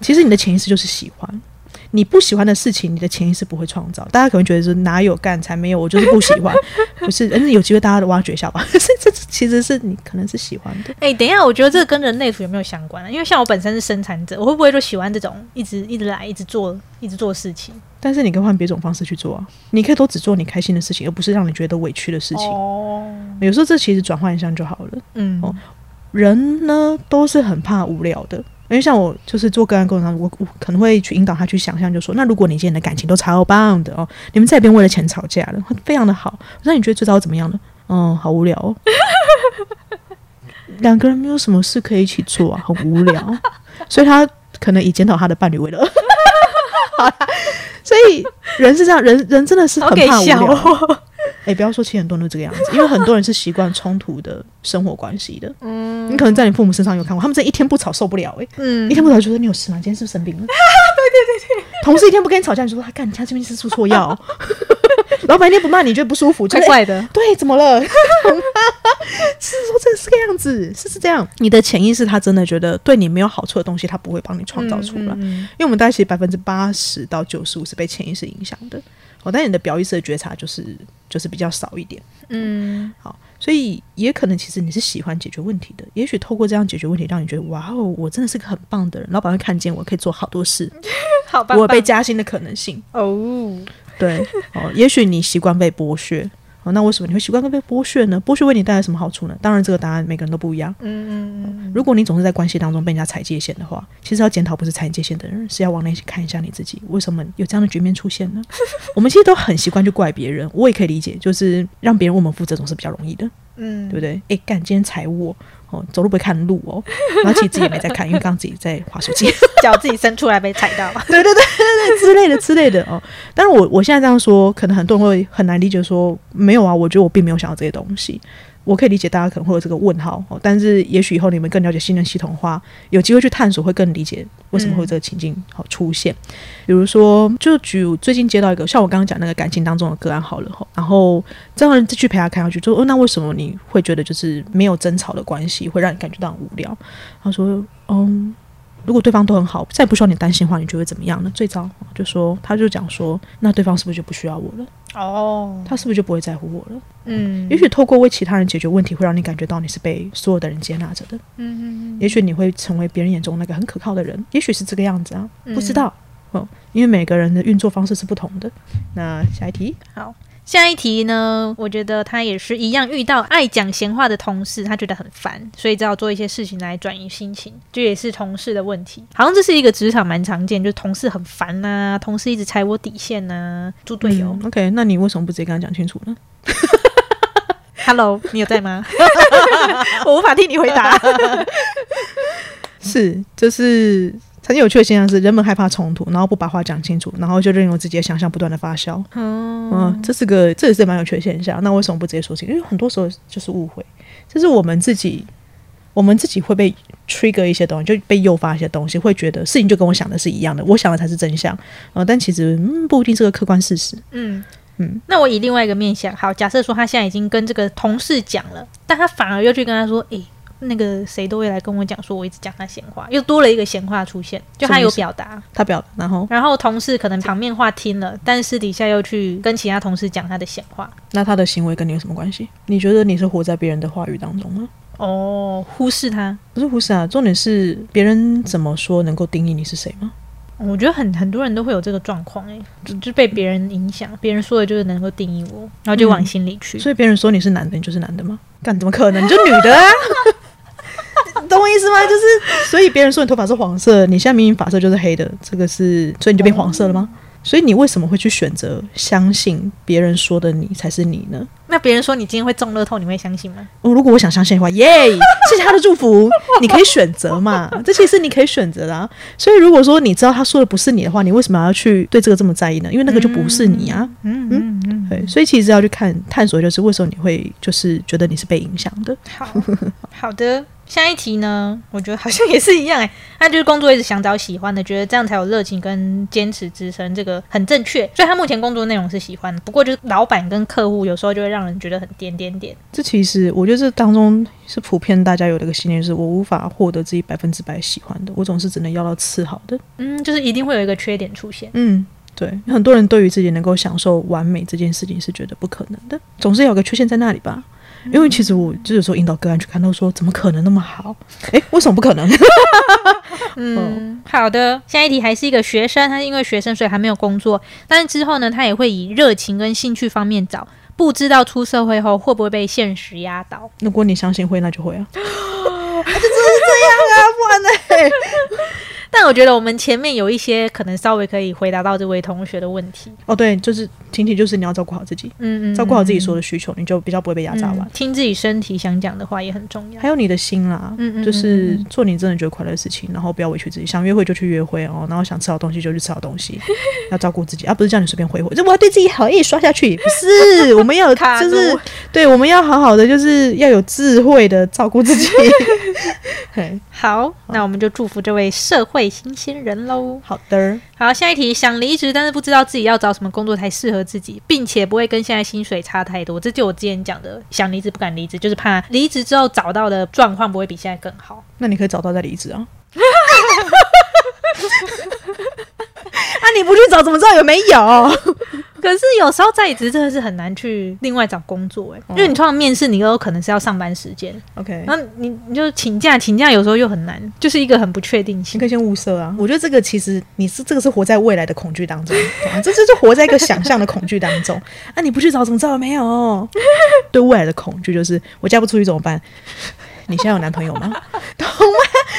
其实你的潜意识就是喜欢，你不喜欢的事情，你的潜意识不会创造。大家可能觉得说哪有干才没有，我就是不喜欢，(laughs) 不是？但是有机会大家都挖掘一下吧。(laughs) 这这其实是你可能是喜欢的。哎、等一下，我觉得这跟人类图有没有相关啊？因为像我本身是生产者，我会不会就喜欢这种一直一直来、一直做、一直做事情？但是你可以换别种方式去做啊，你可以都只做你开心的事情，而不是让你觉得委屈的事情。哦，有时候这其实转换一下就好了。嗯，哦人呢都是很怕无聊的，因为像我就是做个案过程当中，我我可能会去引导他去想象，就说那如果你今天的感情都超棒的哦，你们再也不用为了钱吵架了，非常的好，那你觉得最糟怎么样呢？嗯，好无聊哦，两个人没有什么事可以一起做啊，很无聊，所以他可能以检讨他的伴侣为乐。(laughs) 好啦所以人是这样，人人真的是很怕无聊。哦。哎、不要说其实很多人都这个样子，因为很多人是习惯冲突的生活关系的。嗯你可能在你父母身上有看过，他们这一天不吵受不了、欸，嗯一天不吵就说你有事吗？今天是不是生病了？(laughs) 对对对对，同事一天不跟你吵架，你就说他干，你家这边是出错药。(laughs) 老板一天不骂你，觉得不舒服，就是怪怪的。对，怎么了？(laughs) 是说这是个样子，是是这样。你的潜意识他真的觉得对你没有好处的东西，他不会帮你创造出来。嗯因为我们大概其实百分之八十到九十五是被潜意识影响的，哦，但你的表意识的觉察就是就是比较少一点。嗯好，所以也可能其实你是喜欢解决问题的，也许透过这样解决问题，让你觉得哇哦，我真的是个很棒的人，老板会看见我可以做好多事，(laughs) 好吧，我有被加薪的可能性。哦，对，哦，也许你习惯被剥削。哦，那为什么你会习惯被剥削呢？剥削为你带来什么好处呢？当然，这个答案每个人都不一样。嗯嗯嗯如果你总是在关系当中被人家踩界限的话，其实要检讨不是踩界限的人，是要往内看一下你自己，为什么有这样的局面出现呢？(laughs) 我们其实都很习惯去怪别人，我也可以理解，就是让别人为我们负责总是比较容易的，嗯，对不对？哎，干，今天踩我哦，走路不会看路哦，(laughs) 然后其实自己也没在看，因为刚刚自己在划手机。(laughs) 脚自己伸出来被踩到。(laughs) 对对对对对之类的之类的哦。但是我我现在这样说，可能很多人会很难理解说，没有啊，我觉得我并没有想要这些东西。我可以理解大家可能会有这个问号，但是也许以后你们更了解信任系统的话，有机会去探索，会更理解为什么会有这个情境好出现。比如说，就举最近接到一个像我刚刚讲那个感情当中的个案好了，然后这样的人去陪他看下去，就说，那为什么你会觉得就是没有争吵的关系会让你感觉到很无聊？他说，嗯。如果对方都很好，再不需要你担心的话，你觉得会怎么样呢？最糟就说，他就讲说，那对方是不是就不需要我了？哦，他是不是就不会在乎我了？嗯，也许透过为其他人解决问题，会让你感觉到你是被所有的人接纳着的。嗯嗯也许你会成为别人眼中那个很可靠的人，也许是这个样子啊，嗯不知道哦，因为每个人的运作方式是不同的。那下一题，好。下一题呢？我觉得他也是一样，遇到爱讲闲话的同事，他觉得很烦，所以只好做一些事情来转移心情。这也是同事的问题，好像这是一个职场蛮常见，就是同事很烦呐、同事一直踩我底线呐、猪队友。嗯 OK，那你为什么不直接跟他讲清楚呢？Hello，你有在吗？(laughs) 我无法替你回答。(laughs) 是，就是很有趣的现象是，人们害怕冲突，然后不把话讲清楚，然后就任由自己的想象不断的发酵。嗯嗯，这是个这也是蛮有趣的现象。那为什么不直接说清楚？因为很多时候就是误会，就是我们自己，我们自己会被 trigger 一些东西，就被诱发一些东西，会觉得事情就跟我想的是一样的，我想的才是真相。呃，但其实嗯不一定是个客观事实。嗯嗯那我以另外一个面向，好，假设说他现在已经跟这个同事讲了，但他反而又去跟他说，诶、那个谁都会来跟我讲说我一直讲他闲话，又多了一个闲话出现，就他有表达，他表，然后然后同事可能场面话听了，但私底下又去跟其他同事讲他的闲话。那他的行为跟你有什么关系？你觉得你是活在别人的话语当中吗？哦，忽视他。不是忽视啊，重点是别人怎么说能够定义你是谁吗？我觉得很很多人都会有这个状况，哎，就就被别人影响，别人说的就是能够定义我，然后就往心里去。所以别人说你是男的，你就是男的吗？干怎么可能？你就女的啊！(laughs) 你懂我意思吗？(laughs) 就是，所以别人说你头发是黄色，你现在明明发色就是黑的，这个是，所以你就变黄色了吗？所以你为什么会去选择相信别人说的你才是你呢？那别人说你今天会中乐透，你会相信吗？哦，如果我想相信的话，耶，(laughs) 谢谢他的祝福。你可以选择嘛，(laughs) 这其实你可以选择的啊。所以如果说你知道他说的不是你的话，你为什么要去对这个这么在意呢？因为那个就不是你啊。嗯嗯嗯，对，所以其实要去看探索，就是为什么你会就是觉得你是被影响的。好好的。下一题呢，我觉得好像也是一样哎，(laughs) 他就是工作一直想找喜欢的，觉得这样才有热情跟坚持支撑，这个很正确。所以他目前工作内容是喜欢的，不过就是老板跟客户有时候就会让人觉得很点点点。这其实我觉得这当中是普遍大家有的一个信念，是我无法获得自己百分之百喜欢的，我总是只能要到次好的。嗯，就是一定会有一个缺点出现。嗯，对，很多人对于自己能够享受完美这件事情是觉得不可能的，总是有个缺陷在那里吧。因为其实我就有时候引导个案去看到说，怎么可能那么好？诶，为什么不可能？(laughs) 嗯，好的。下一题还是一个学生，他因为学生所以还没有工作，但是之后呢，他也会以热情跟兴趣方面找，不知道出社会后会不会被现实压倒。如果你相信会，那就会啊。这真的是这样啊，不然呢？(laughs) 但我觉得我们前面有一些可能稍微可以回答到这位同学的问题。哦，对，就是前提就是你要照顾好自己，嗯嗯，照顾好自己所有的需求，你就比较不会被压榨完。嗯听自己身体想讲的话也很重要。还有你的心啦，嗯嗯嗯就是做你真的觉得快乐的事情，然后不要委屈自己，想约会就去约会哦，然后想吃好东西就去吃好东西，(laughs) 要照顾自己，而、不是叫你随便挥霍，这我要对自己好，一直刷下去，不是，我们要就是对，我们要好好的，就是要有智慧的照顾自己。(laughs) 嘿好，那我们就祝福这位社会新鲜人喽。好的，好，下一题，想离职，但是不知道自己要找什么工作才适合自己，并且不会跟现在薪水差太多。这就我之前讲的，想离职不敢离职，就是怕离职之后找到的状况不会比现在更好。那你可以找到再离职啊。(laughs) 啊！你不去找，怎么知道有没有？可是有时候在职真的是很难去另外找工作、欸，因为你通常面试，你都有可能是要上班时间，OK，那你你就请假，请假有时候又很难，就是一个很不确定性你可。以先物色啊。我觉得这个其实你是这个是活在未来的恐惧当中，这就是活在一个想象的恐惧当中。啊，你不去找，怎么知道没有？对未来的恐惧就是我嫁不出去怎么办？你现在有男朋友吗？懂吗？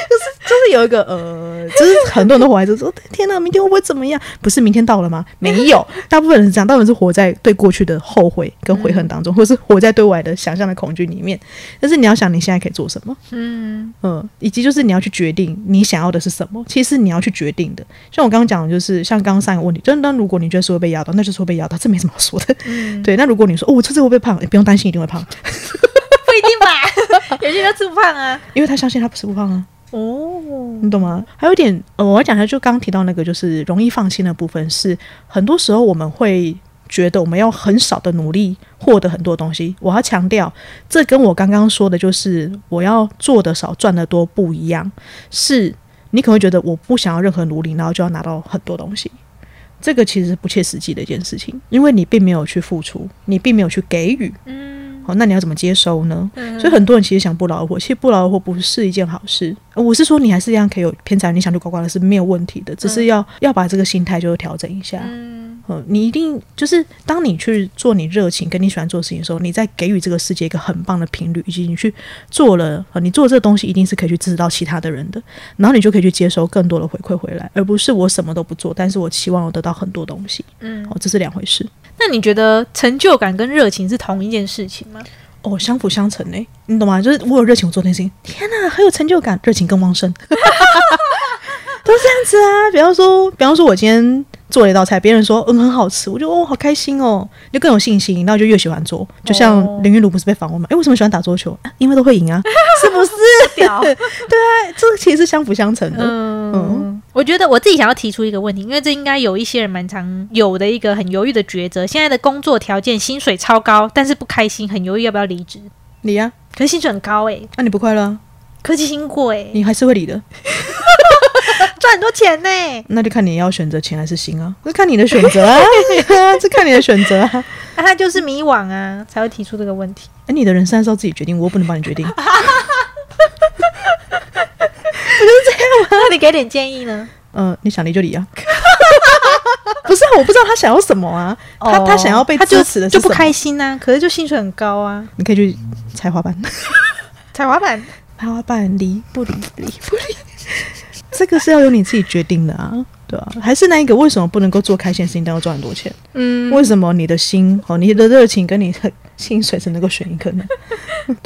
就是就是有一个呃，就是很多人都活在这说，天哪，明天会不会怎么样？不是明天到了吗？没有，(laughs) 大部分人是这样，大部分是活在对过去的后悔跟悔恨当中，或是活在对未来的想象的恐惧里面。但是你要想，你现在可以做什么？嗯嗯，以及就是你要去决定你想要的是什么，其实你要去决定的。像我刚刚讲的，就是像刚刚上一个问题，就是那如果你觉得是会被压到，那就是会被压到，这没什么好说的。嗯，对，那如果你说哦，我这次会不会胖，也不用担心，一定会胖，不一定吧，(laughs) 有些人吃不胖啊。(laughs) 因为他相信他不是不胖啊，哦，你懂吗？还有一点，呃，我要讲一下，就刚刚提到那个，就是容易放心的部分，是很多时候我们会。觉得我们要很少的努力获得很多东西，我要强调，这跟我刚刚说的，就是我要做的少赚的多不一样。是你可能会觉得我不想要任何努力，然后就要拿到很多东西，这个其实是不切实际的一件事情，因为你并没有去付出，你并没有去给予，嗯，好，那你要怎么接收呢？嗯所以很多人其实想不劳而获，其实不劳而获不是一件好事。呃我是说，你还是一样可以有偏财，你想去刮刮乐是没有问题的，只是要、要把这个心态就调整一下。嗯嗯，你一定就是当你去做你热情跟你喜欢做的事情的时候，你在给予这个世界一个很棒的频率，以及你去做了，呃，你做这个东西一定是可以去支持到其他的人的，然后你就可以去接收更多的回馈回来，而不是我什么都不做，但是我期望我得到很多东西。嗯，哦，这是两回事。那你觉得成就感跟热情是同一件事情吗？哦，相辅相成呢，你懂吗？就是我有热情，我做那些事情，天哪，很有成就感，热情更旺盛，(laughs) (laughs) 都这样子啊。比方说，比方说我今天做了一道菜，别人说嗯很好吃，我就哦好开心哦，就更有信心，那我就越喜欢做。就像哦林云儒不是被访问嘛？哎，为什么喜欢打桌球？(laughs) 啊因为都会赢啊，是不是？屌，(laughs) 这个其实是相辅相成的。嗯，我觉得我自己想要提出一个问题，因为这应该有一些人蛮常有的一个很犹豫的抉择。现在的工作条件薪水超高，但是不开心，很犹豫要不要离职。你啊，可是薪水很高诶、那、你不快乐啊，科技新贵诶、你还是会理的。很多钱呢，那就看你要选择钱还是行啊。不是看你的选择啊，(laughs) 是看你的选择啊。那他就是迷惘啊，才会提出这个问题。哎，你的人生是要自己决定，我不能帮你决定。不就是这样吗，那你给点建议呢？嗯，你想离就离啊。(laughs) 不是啊，我不知道他想要什么啊。他他想要被支持的，就不开心啊。可是就薪水很高啊，你可以去踩滑板，(laughs) 踩滑板，踩滑板，离不离？离不离？这个是要由你自己决定的啊，对啊，还是那一个为什么不能够做开心的事情，但要赚很多钱？嗯，为什么你的心哦，你的热情跟你的薪水只能够选一个呢？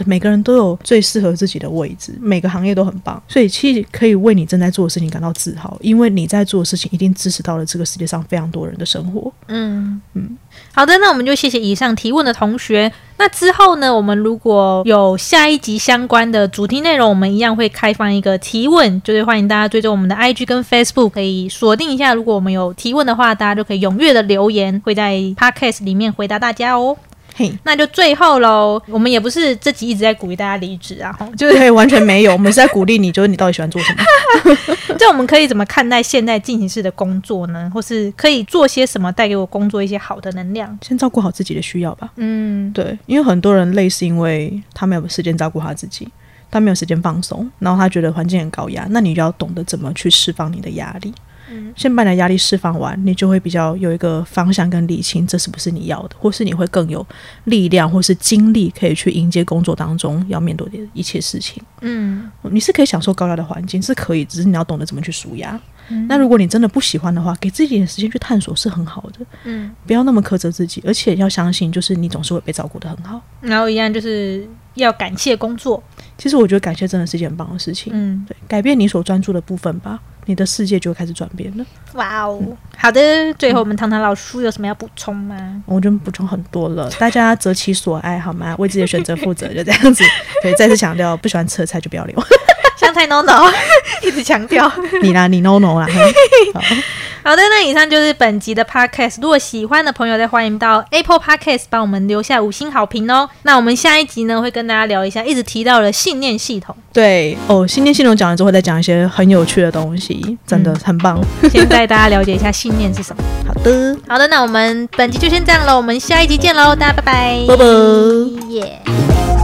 每个人都有最适合自己的位置，每个行业都很棒，所以其实可以为你正在做的事情感到自豪，因为你在做的事情一定支持到了这个世界上非常多人的生活。嗯嗯，好的，那我们就谢谢以上提问的同学。那之后呢，我们如果有下一集相关的主题内容，我们一样会开放一个提问，就是欢迎大家追踪我们的 IG 跟 Facebook，可以锁定一下。如果我们有提问的话，大家就可以踊跃的留言，会在 Podcast 里面回答大家哦。嘿，那就最后喽，我们也不是这集一直在鼓励大家离职啊，就是对，完全没有，我们是在鼓励你，就是你到底喜欢做什么。(laughs) 就我们可以怎么看待现在进行式的工作呢？或是可以做些什么带给我工作一些好的能量？先照顾好自己的需要吧。嗯，对，因为很多人累是因为他没有时间照顾他自己，他没有时间放松，然后他觉得环境很高压，那你就要懂得怎么去释放你的压力。嗯先把你的压力释放完，你就会比较有一个方向跟理清，这是不是你要的，或是你会更有力量或是精力可以去迎接工作当中要面对的一切事情。嗯你是可以享受高压的环境，是可以，只是你要懂得怎么去舒压。嗯那如果你真的不喜欢的话，给自己一点时间去探索是很好的，嗯，不要那么苛责自己，而且要相信，就是你总是会被照顾的很好。然后一样就是要感谢工作。其实我觉得感谢真的是一件很棒的事情，嗯，对，改变你所专注的部分吧，你的世界就会开始转变了。哇哦，好的。最后我们糖糖老叔有什么要补充吗？(laughs) 我觉得补充很多了，大家择其所爱好吗？为自己的选择负责，就这样子。对，再次强调，不喜欢吃的菜就不要留。(laughs) 香菜 no no，一直强调。你啦，你 no no 啦。(laughs) 好好的，那以上就是本集的 podcast。如果喜欢的朋友，再欢迎到 Apple Podcast 帮我们留下五星好评哦。那我们下一集呢，会跟大家聊一下一直提到的信念系统。对哦，信念系统讲完之后，再讲一些很有趣的东西，真的很棒。先带大家了解一下信念是什么。好的，好的，那我们本集就先这样了，我们下一集见喽，大家拜拜，拜拜耶。